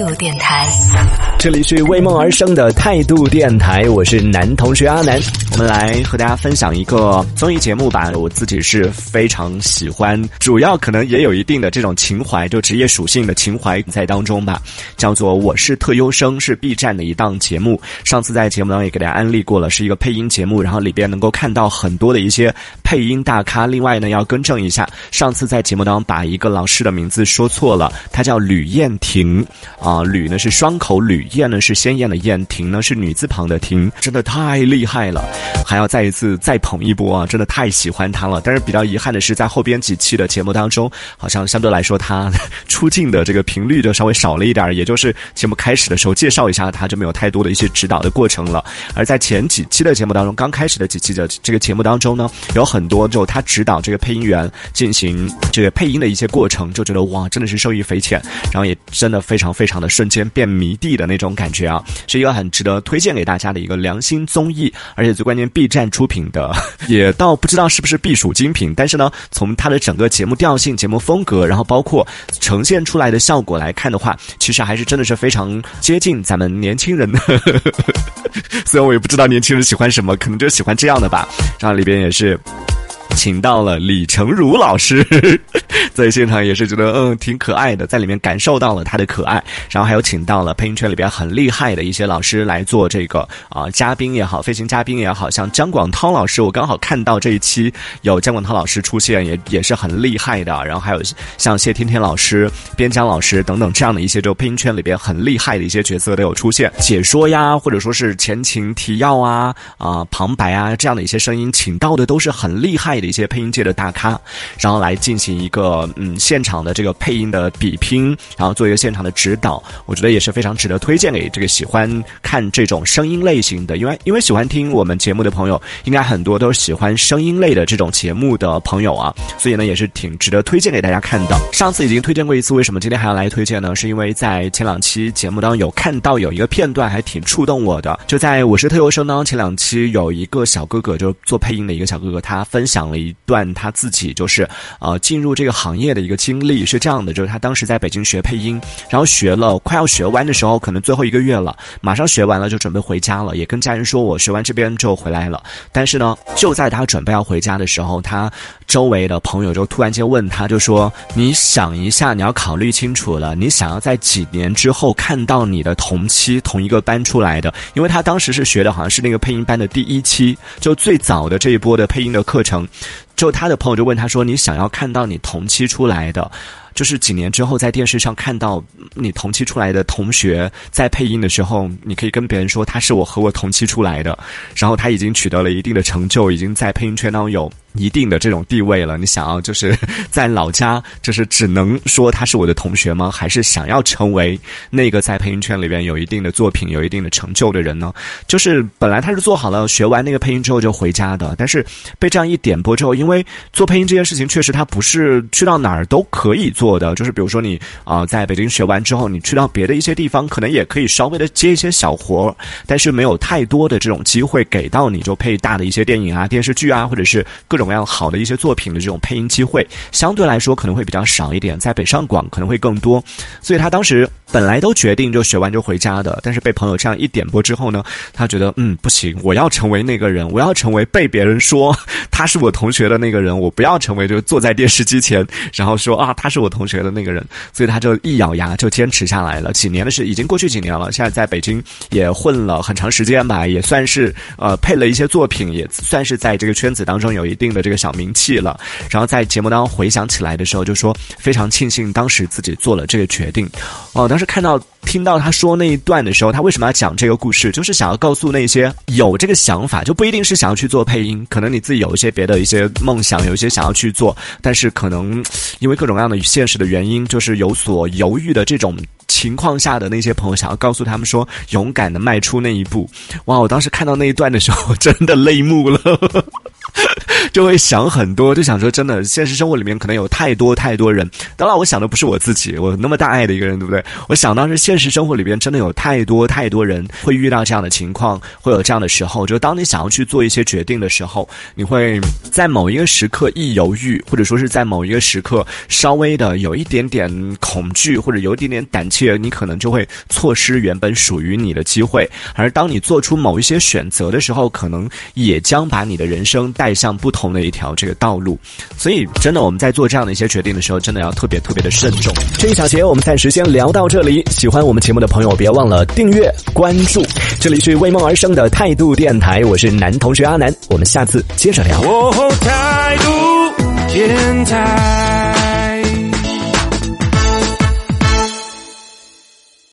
度电台，这里是为梦而生的态度电台，我是男同学阿南。我们来和大家分享一个综艺节目吧，我自己是非常喜欢，主要可能也有一定的这种情怀，就职业属性的情怀在当中吧。叫做《我是特优生》，是 B 站的一档节目。上次在节目当中也给大家安利过了，是一个配音节目，然后里边能够看到很多的一些配音大咖。另外呢，要更正一下，上次在节目当中把一个老师的名字说错了，他叫吕燕婷啊，啊吕呢是双口吕，燕呢是鲜艳的燕，婷呢是女字旁的婷，真的太厉害了，还要再一次再捧一波啊！真的太喜欢他了。但是比较遗憾的是，在后边几期的节目当中，好像相对来说他出镜的这个频率就稍微少了一点，也就是节目开始的时候介绍一下他，就没有太多的一些指导的过程了。而在前几期的节目当中，刚开始的几期的这个节目当中呢，有很多就他指导这个配音员进行这个配音的一些过程，就觉得哇，真的是受益匪浅，然后也真的非常非常 瞬间变迷弟的那种感觉啊，是一个很值得推荐给大家的一个良心综艺，而且最关键，B 站出品的，也倒不知道是不是必属精品，但是呢，从它的整个节目调性、节目风格，然后包括呈现出来的效果来看的话，其实还是真的是非常接近咱们年轻人的。虽然我也不知道年轻人喜欢什么，可能就喜欢这样的吧。然后里边也是。请到了李成儒老师，在现场也是觉得嗯挺可爱的，在里面感受到了他的可爱。然后还有请到了配音圈里边很厉害的一些老师来做这个啊嘉宾也好，飞行嘉宾也好，像姜广涛老师，我刚好看到这一期有姜广涛老师出现，也也是很厉害的。然后还有像谢天天老师、边疆老师等等这样的一些就配音圈里边很厉害的一些角色都有出现，解说呀，或者说是前情提要啊啊旁白啊这样的一些声音，请到的都是很厉害。的一些配音界的大咖，然后来进行一个嗯现场的这个配音的比拼，然后做一个现场的指导，我觉得也是非常值得推荐给这个喜欢看这种声音类型的，因为因为喜欢听我们节目的朋友，应该很多都是喜欢声音类的这种节目的朋友啊，所以呢也是挺值得推荐给大家看的。上次已经推荐过一次，为什么今天还要来推荐呢？是因为在前两期节目当中有看到有一个片段还挺触动我的，就在我是特优生当中前两期有一个小哥哥，就做配音的一个小哥哥，他分享。了一段他自己就是呃进入这个行业的一个经历是这样的，就是他当时在北京学配音，然后学了快要学完的时候，可能最后一个月了，马上学完了就准备回家了，也跟家人说我学完这边就回来了。但是呢，就在他准备要回家的时候，他周围的朋友就突然间问他，就说：“你想一下，你要考虑清楚了，你想要在几年之后看到你的同期同一个班出来的？因为他当时是学的好像是那个配音班的第一期，就最早的这一波的配音的课程。”就他的朋友就问他说：“你想要看到你同期出来的，就是几年之后在电视上看到你同期出来的同学在配音的时候，你可以跟别人说他是我和我同期出来的，然后他已经取得了一定的成就，已经在配音圈当中有。”一定的这种地位了，你想要就是 在老家，就是只能说他是我的同学吗？还是想要成为那个在配音圈里边有一定的作品、有一定的成就的人呢？就是本来他是做好了学完那个配音之后就回家的，但是被这样一点拨之后，因为做配音这件事情确实他不是去到哪儿都可以做的，就是比如说你啊在北京学完之后，你去到别的一些地方，可能也可以稍微的接一些小活，但是没有太多的这种机会给到你就配大的一些电影啊、电视剧啊，或者是各。种样好的一些作品的这种配音机会，相对来说可能会比较少一点，在北上广可能会更多，所以他当时本来都决定就学完就回家的，但是被朋友这样一点拨之后呢，他觉得嗯不行，我要成为那个人，我要成为被别人说他是我同学的那个人，我不要成为就坐在电视机前，然后说啊他是我同学的那个人，所以他就一咬牙就坚持下来了。几年的事已经过去几年了，现在在北京也混了很长时间吧，也算是呃配了一些作品，也算是在这个圈子当中有一定。的这个小名气了，然后在节目当中回想起来的时候，就说非常庆幸当时自己做了这个决定。哦，当是看到听到他说那一段的时候，他为什么要讲这个故事？就是想要告诉那些有这个想法，就不一定是想要去做配音，可能你自己有一些别的一些梦想，有一些想要去做，但是可能因为各种各样的现实的原因，就是有所犹豫的这种情况下的那些朋友，想要告诉他们说，勇敢的迈出那一步。哇，我当时看到那一段的时候，真的泪目了。就会想很多，就想说真的，现实生活里面可能有太多太多人。当然，我想的不是我自己，我那么大爱的一个人，对不对？我想到是现实生活里边真的有太多太多人会遇到这样的情况，会有这样的时候，就当你想要去做一些决定的时候，你会在某一个时刻一犹豫，或者说是在某一个时刻稍微的有一点点恐惧，或者有一点点胆怯，你可能就会错失原本属于你的机会。而当你做出某一些选择的时候，可能也将把你的人生带向不同的一条这个道路。所以，真的我们在做这样的一些决定的时候，真的要特别特别的慎重。这一小节我们暂时先聊到这里。喜欢我们节目的朋友，别忘了订阅关注。这里是为梦而生的态度电台，我是男同学阿南，我们下次接着聊。态度电台。